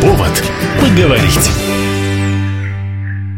Повод поговорить.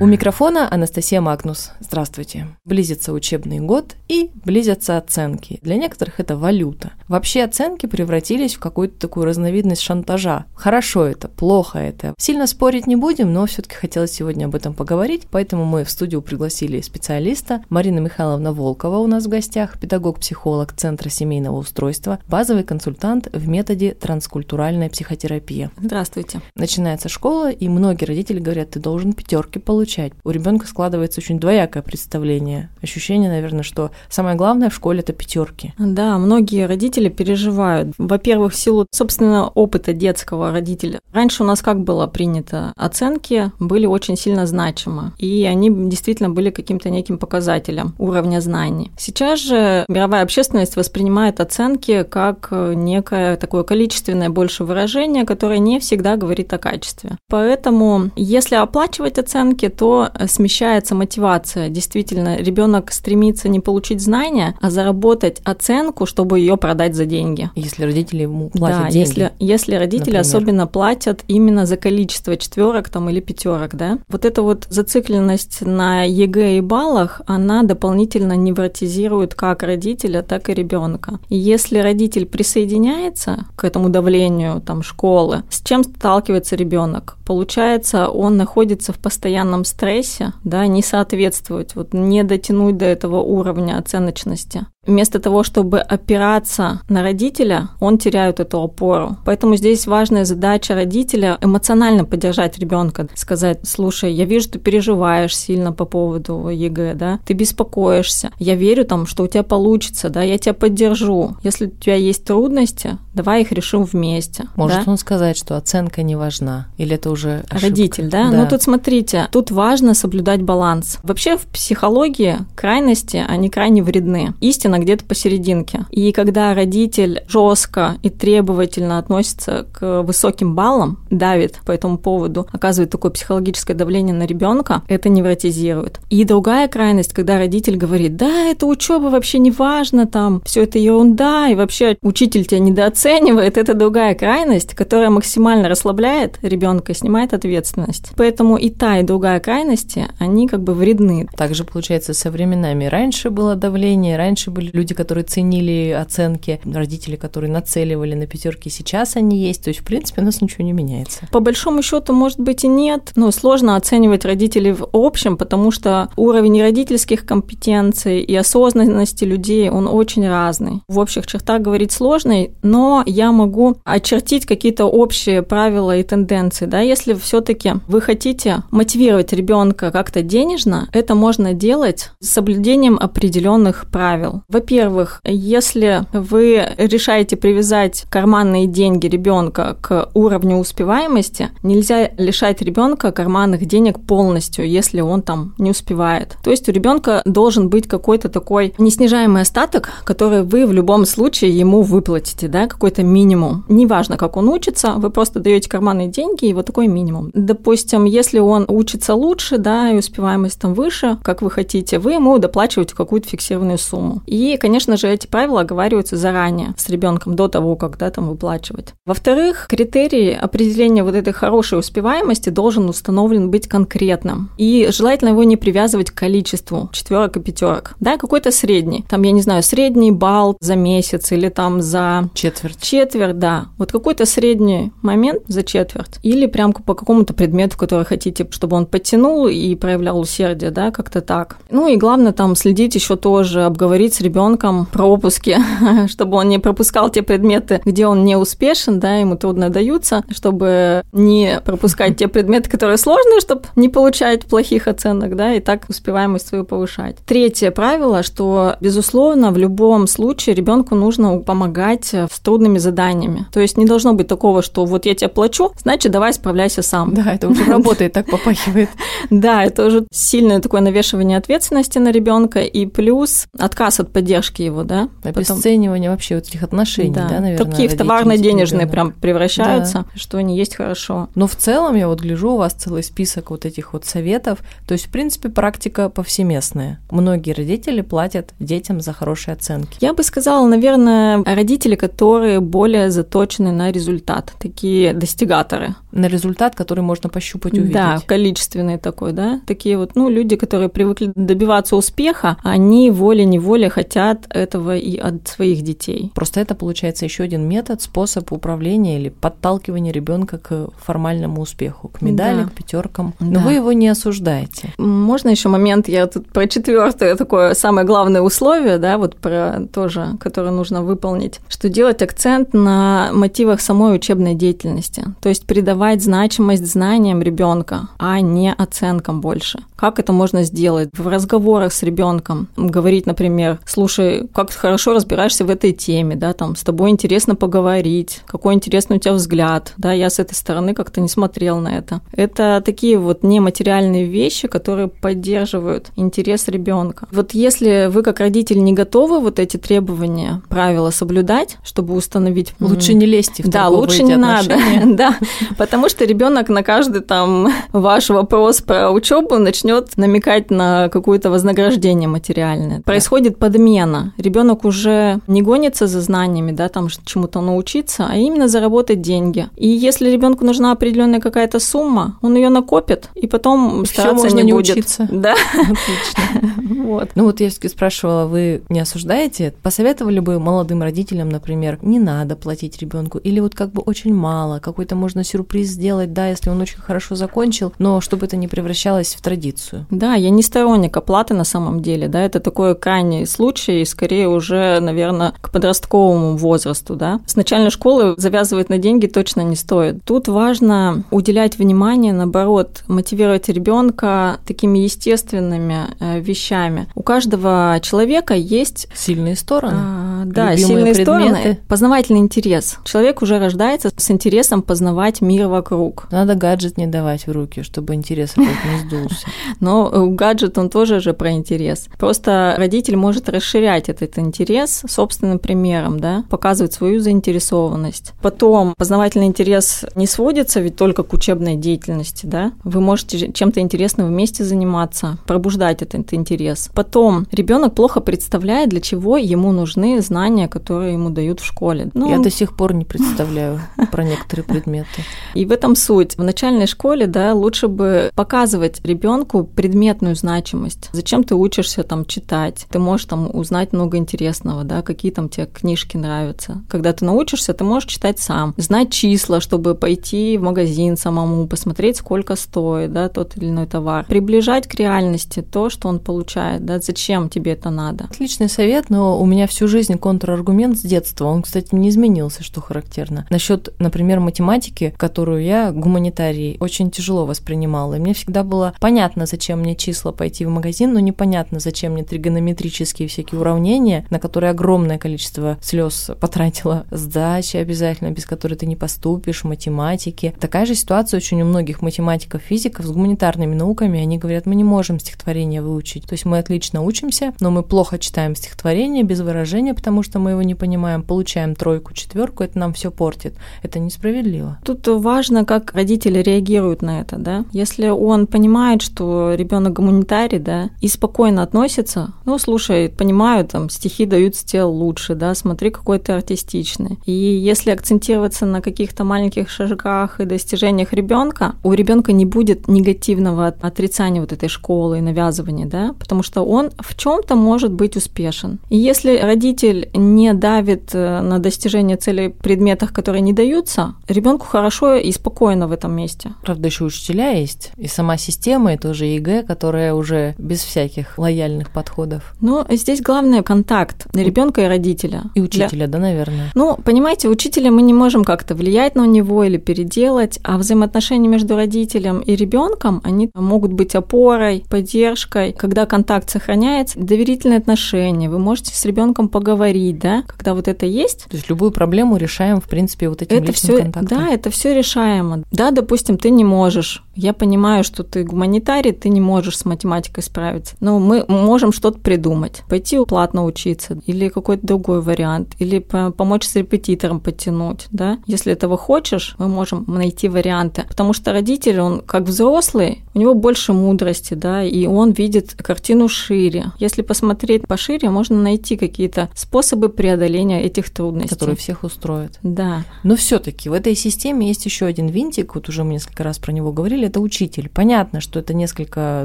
У микрофона Анастасия Магнус. Здравствуйте. Близится учебный год и близятся оценки. Для некоторых это валюта. Вообще оценки превратились в какую-то такую разновидность шантажа. Хорошо это, плохо это. Сильно спорить не будем, но все-таки хотелось сегодня об этом поговорить, поэтому мы в студию пригласили специалиста. Марина Михайловна Волкова у нас в гостях, педагог-психолог Центра семейного устройства, базовый консультант в методе транскультуральная психотерапия. Здравствуйте. Начинается школа, и многие родители говорят, ты должен пятерки получить получать. У ребенка складывается очень двоякое представление. Ощущение, наверное, что самое главное в школе это пятерки. Да, многие родители переживают. Во-первых, в силу собственного опыта детского родителя. Раньше у нас как было принято? Оценки были очень сильно значимы, и они действительно были каким-то неким показателем уровня знаний. Сейчас же мировая общественность воспринимает оценки как некое такое количественное больше выражение, которое не всегда говорит о качестве. Поэтому, если оплачивать оценки, то смещается мотивация. Действительно, ребенок стремится не получить знания, а заработать оценку, чтобы ее продать за деньги. Если родители ему платят да, деньги. Если, если родители например. особенно платят именно за количество четверок там или пятерок, да. Вот эта вот зацикленность на ЕГЭ и баллах, она дополнительно невротизирует как родителя, так и ребенка. И если родитель присоединяется к этому давлению там школы, с чем сталкивается ребенок? Получается, он находится в постоянном стрессе, да, не соответствовать, вот не дотянуть до этого уровня оценочности вместо того, чтобы опираться на родителя, он теряет эту опору. Поэтому здесь важная задача родителя эмоционально поддержать ребенка, сказать, слушай, я вижу, ты переживаешь сильно по поводу ЕГЭ, да, ты беспокоишься, я верю там, что у тебя получится, да, я тебя поддержу. Если у тебя есть трудности, давай их решим вместе. Может да? он сказать, что оценка не важна, или это уже ошибка? Родитель, да? да? Ну тут смотрите, тут важно соблюдать баланс. Вообще в психологии крайности, они крайне вредны. Истина где-то посерединке. И когда родитель жестко и требовательно относится к высоким баллам, давит по этому поводу, оказывает такое психологическое давление на ребенка, это невротизирует. И другая крайность, когда родитель говорит, да, это учеба вообще не важно, там, все это ерунда, и вообще учитель тебя недооценивает, это другая крайность, которая максимально расслабляет ребенка и снимает ответственность. Поэтому и та, и другая крайности, они как бы вредны. Также получается со временами. Раньше было давление, раньше были люди, которые ценили оценки, родители, которые нацеливали на пятерки, сейчас они есть. То есть, в принципе, у нас ничего не меняется. По большому счету, может быть, и нет. Но сложно оценивать родителей в общем, потому что уровень родительских компетенций и осознанности людей, он очень разный. В общих чертах говорить сложно, но я могу очертить какие-то общие правила и тенденции. Да? Если все-таки вы хотите мотивировать ребенка как-то денежно, это можно делать с соблюдением определенных правил. Во во-первых, если вы решаете привязать карманные деньги ребенка к уровню успеваемости, нельзя лишать ребенка карманных денег полностью, если он там не успевает. То есть у ребенка должен быть какой-то такой неснижаемый остаток, который вы в любом случае ему выплатите, да, какой-то минимум. Неважно, как он учится, вы просто даете карманные деньги и вот такой минимум. Допустим, если он учится лучше, да, и успеваемость там выше, как вы хотите, вы ему доплачиваете какую-то фиксированную сумму. Конечно же, эти правила оговариваются заранее с ребенком до того, как да, там выплачивать. Во-вторых, критерий определения вот этой хорошей успеваемости должен установлен быть конкретным. И желательно его не привязывать к количеству четверок и пятерок. Да, какой-то средний. Там, я не знаю, средний балл за месяц или там за... Четверть. Четверть, да. Вот какой-то средний момент за четверть. Или прям по какому-то предмету, который хотите, чтобы он подтянул и проявлял усердие, да, как-то так. Ну и главное там следить еще тоже, обговорить с ребенком пропуски, чтобы он не пропускал те предметы, где он не успешен, да, ему трудно даются, чтобы не пропускать те предметы, которые сложные, чтобы не получать плохих оценок, да, и так успеваемость свою повышать. Третье правило, что, безусловно, в любом случае ребенку нужно помогать в трудными заданиями. То есть не должно быть такого, что вот я тебе плачу, значит, давай справляйся сам. Да, это уже работает, так попахивает. Да, это уже сильное такое навешивание ответственности на ребенка и плюс отказ от поддержки его, да. Обесценивание вообще вот этих отношений, да, наверное. Такие в товарно-денежные прям превращаются, что они есть хорошо. Но в целом я вот гляжу, у вас целый список вот этих вот советов. То есть, в принципе, практика повсеместная. Многие родители платят детям за хорошие оценки. Я бы сказала, наверное, родители, которые более заточены на результат, такие достигаторы. На результат, который можно пощупать, увидеть. Да, количественный такой, да. Такие вот, ну, люди, которые привыкли добиваться успеха, они волей-неволей хотят этого и от своих детей. Просто это получается еще один метод, способ управления или подталкивания ребенка к формальному успеху, к медали, да. к пятеркам. Но да. вы его не осуждаете. Можно еще момент, я тут про четвертое такое самое главное условие, да, вот про тоже, которое нужно выполнить, что делать акцент на мотивах самой учебной деятельности, то есть придавать значимость знаниям ребенка, а не оценкам больше. Как это можно сделать? В разговорах с ребенком говорить, например, слушай, как ты хорошо разбираешься в этой теме, да, там, с тобой интересно поговорить, какой интересный у тебя взгляд, да, я с этой стороны как-то не смотрел на это. Это такие вот нематериальные вещи, которые поддерживают интерес ребенка. Вот если вы как родитель не готовы вот эти требования, правила соблюдать, чтобы установить... Лучше не лезьте в Да, лучше не надо, да, потому что ребенок на каждый там ваш вопрос про учебу начнет намекать на какое-то вознаграждение материальное. Происходит подмена. Ребенок уже не гонится за знаниями, да, там чему-то научиться, а именно заработать деньги. И если ребенку нужна определенная какая-то сумма, он ее накопит, и потом стараться можно не, не будет. учиться. Да. Отлично. Вот. Ну вот я все-таки спрашивала, вы не осуждаете? Посоветовали бы молодым родителям, например, не надо платить ребенку, или вот как бы очень мало, какой-то можно сюрприз сделать, да, если он очень хорошо закончил, но чтобы это не превращалось в традицию. Да, я не сторонник оплаты на самом деле, да, это такой крайний случай, скорее уже, наверное, к подростковому возрасту, да. С начальной школы завязывать на деньги точно не стоит. Тут важно уделять внимание, наоборот, мотивировать ребенка такими естественными э, вещами. У каждого человека есть сильные стороны. А, да, сильные предметы. стороны. Познавательный интерес. Человек уже рождается с интересом познавать мир вокруг. Надо гаджет не давать в руки, чтобы интерес опять не сдулся. Но гаджет, он тоже же про интерес. Просто родитель может расширять этот интерес собственным примером, да, показывать свою заинтересованность. Потом познавательный интерес не сводится ведь только к учебной деятельности, да. Вы можете чем-то интересным вместе заниматься, пробуждать этот интерес. Потом ребенок плохо представляет, для чего ему нужны знания, которые ему дают в школе. Ну, Я до сих пор не представляю про некоторые предметы. И в этом суть. В начальной школе, да, лучше бы показывать ребенку предметную значимость. Зачем ты учишься там читать? Ты можешь там узнать много интересного, да, какие там тебе книжки нравятся. Когда ты научишься, ты можешь читать сам, знать числа, чтобы пойти в магазин самому, посмотреть, сколько стоит, да, тот или иной товар. Приближать к реальности то, что он получает, да, зачем тебе это надо. Отличный совет, но у меня всю жизнь контраргумент с детства. Он, кстати, не изменился, что характерно. Насчет, например, математики, которую я гуманитарий очень тяжело воспринимала. И мне всегда было понятно, зачем мне числа пойти в магазин, но непонятно, зачем мне тригонометрические всякие уравнения, на которые огромное количество слез потратила. Сдачи обязательно, без которой ты не поступишь, математики. Такая же ситуация очень у многих математиков, физиков с гуманитарными науками. Они говорят, мы не можем стихотворение выучить. То есть мы отлично учимся, но мы плохо читаем стихотворение без выражения, потому что мы его не понимаем, получаем тройку, четверку, это нам все портит. Это несправедливо. Тут важно, как родители реагируют на это, да. Если он понимает, что ребенок гуманитарий, да, и спокойно относится, ну, слушай, понимаю, там, стихи даются тебе лучше, да, смотри, какой ты артистичный. И если акцентироваться на каких-то маленьких шажках и достижениях ребенка, у ребенка не будет негативного отрицания вот этой школы и навязывания, да, потому что он в чем-то может быть успешен. И если родитель не давит э, на достижение целей в предметах, которые не даются, ребенку хорошо и спокойно в этом месте. Правда, еще учителя есть, и сама система, и тоже ЕГЭ, которая уже без всяких лояльных подходов. Но здесь главное контакт ребенка и родителя. И учителя, Для... да, наверное. Ну, понимаете, учителя мы не можем как-то влиять на него или переделать, а взаимоотношения между родителем и ребенком, они могут быть опорой, поддержкой. Когда контакт сохраняется, доверительные отношения, вы можете с ребенком поговорить поговорить, да, когда вот это есть. То есть любую проблему решаем, в принципе, вот этим это личным все, контактом. Да, это все решаемо. Да, допустим, ты не можешь. Я понимаю, что ты гуманитарий, ты не можешь с математикой справиться. Но мы можем что-то придумать. Пойти платно учиться или какой-то другой вариант, или помочь с репетитором подтянуть, да. Если этого хочешь, мы можем найти варианты. Потому что родитель, он как взрослый, у него больше мудрости, да, и он видит картину шире. Если посмотреть пошире, можно найти какие-то способы преодоления этих трудностей. Которые всех устроят. Да. Но все таки в этой системе есть еще один винтик, вот уже мы несколько раз про него говорили, это учитель. Понятно, что это несколько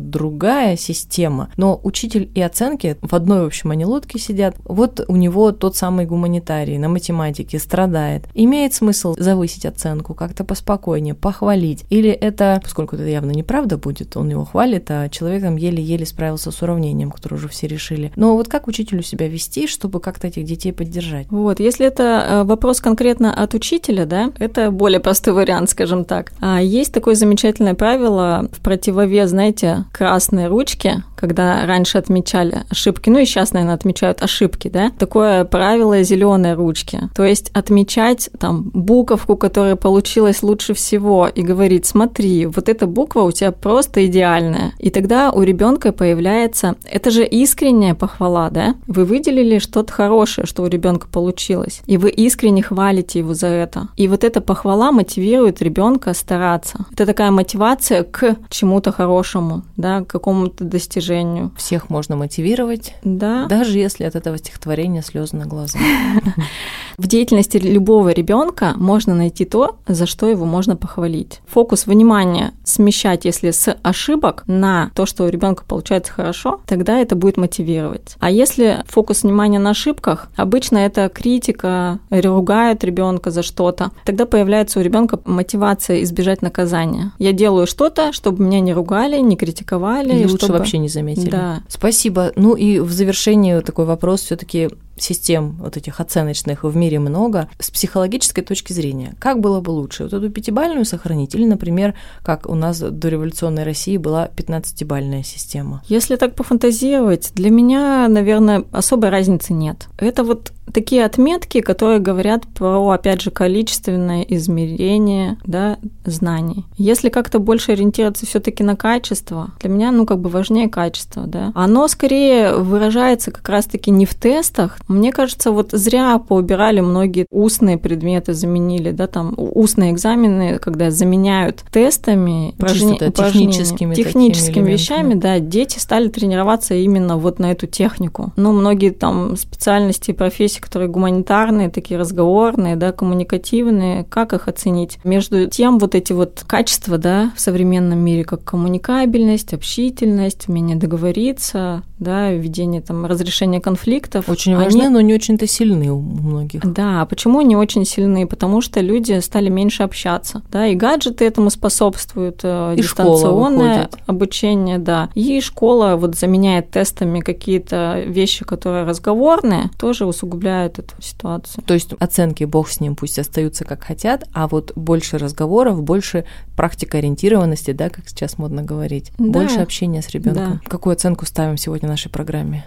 другая система, но учитель и оценки в одной, в общем, они лодке сидят. Вот у него тот самый гуманитарий на математике страдает. Имеет смысл завысить оценку, как-то поспокойнее, похвалить? Или это, поскольку это явно неправда будет, он его хвалит, а человек там еле-еле справился с уравнением, которое уже все решили. Но вот как учителю себя вести, чтобы как-то этих детей поддержать? Вот, если это э, вопрос конкретно от учителя, да, это более простой вариант, скажем так. А есть такое замечательное правило в противовес, знаете, красной ручки, когда раньше отмечали ошибки, ну и сейчас, наверное, отмечают ошибки, да, такое правило зеленой ручки. То есть отмечать там буковку, которая получилась лучше всего, и говорить, смотри, вот эта буква у тебя просто идеальная. И тогда у ребенка появляется, это же искренняя похвала, да? Вы выделили что-то хорошее, что у ребенка получилось, и вы искренне хвалите его за это. И вот эта похвала мотивирует ребенка стараться. Это такая мотивация к чему-то хорошему, да, к какому-то достижению движению. Всех можно мотивировать, да. даже если от этого стихотворения слезы на глаза. В деятельности любого ребенка можно найти то, за что его можно похвалить. Фокус внимания смещать, если с ошибок на то, что у ребенка получается хорошо, тогда это будет мотивировать. А если фокус внимания на ошибках, обычно это критика, ругают ребенка за что-то, тогда появляется у ребенка мотивация избежать наказания. Я делаю что-то, чтобы меня не ругали, не критиковали. И лучше чтобы... вообще не заметили. Да. Спасибо. Ну и в завершении такой вопрос все-таки систем вот этих оценочных в мире много. С психологической точки зрения, как было бы лучше? Вот эту пятибальную сохранить или, например, как у нас до революционной России была 15-бальная система? Если так пофантазировать, для меня, наверное, особой разницы нет. Это вот такие отметки, которые говорят про, опять же, количественное измерение да, знаний. Если как-то больше ориентироваться все таки на качество, для меня, ну, как бы важнее качество, да. Оно скорее выражается как раз-таки не в тестах. Мне кажется, вот зря поубирали многие устные предметы, заменили, да, там, устные экзамены, когда заменяют тестами, упражни... техническими, техническими вещами, да, дети стали тренироваться именно вот на эту технику. Ну, многие там специальности и профессии которые гуманитарные, такие разговорные, да, коммуникативные, как их оценить? Между тем вот эти вот качества, да, в современном мире, как коммуникабельность, общительность, умение договориться, да, ведение там разрешения конфликтов. Очень важны, но не очень-то сильны у многих. Да, почему не очень сильны? Потому что люди стали меньше общаться, да, и гаджеты этому способствуют, э, и дистанционное обучение, да, и школа вот заменяет тестами какие-то вещи, которые разговорные, тоже усугубляют усугубляет эту ситуацию. То есть оценки бог с ним пусть остаются как хотят, а вот больше разговоров, больше практикоориентированности, да, как сейчас модно говорить, да. больше общения с ребенком. Да. Какую оценку ставим сегодня нашей программе?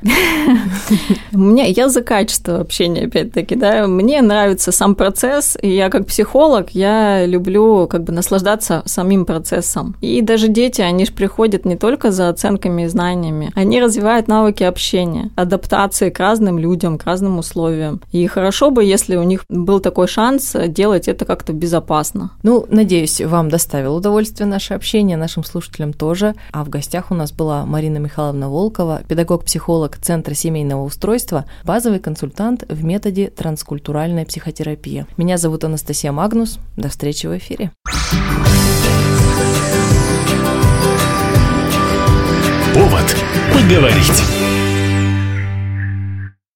Мне я за качество общения опять-таки, да. Мне нравится сам процесс, и я как психолог я люблю как бы наслаждаться самим процессом. И даже дети, они же приходят не только за оценками и знаниями, они развивают навыки общения, адаптации к разным людям, к разным условиям. И хорошо бы, если у них был такой шанс делать это как-то безопасно. Ну, надеюсь, вам доставило удовольствие наше общение, нашим слушателям тоже. А в гостях у нас была Марина Михайловна Волкова, педагог-психолог Центра семейного устройства, базовый консультант в методе транскультуральная психотерапия. Меня зовут Анастасия Магнус. До встречи в эфире. Повод поговорить.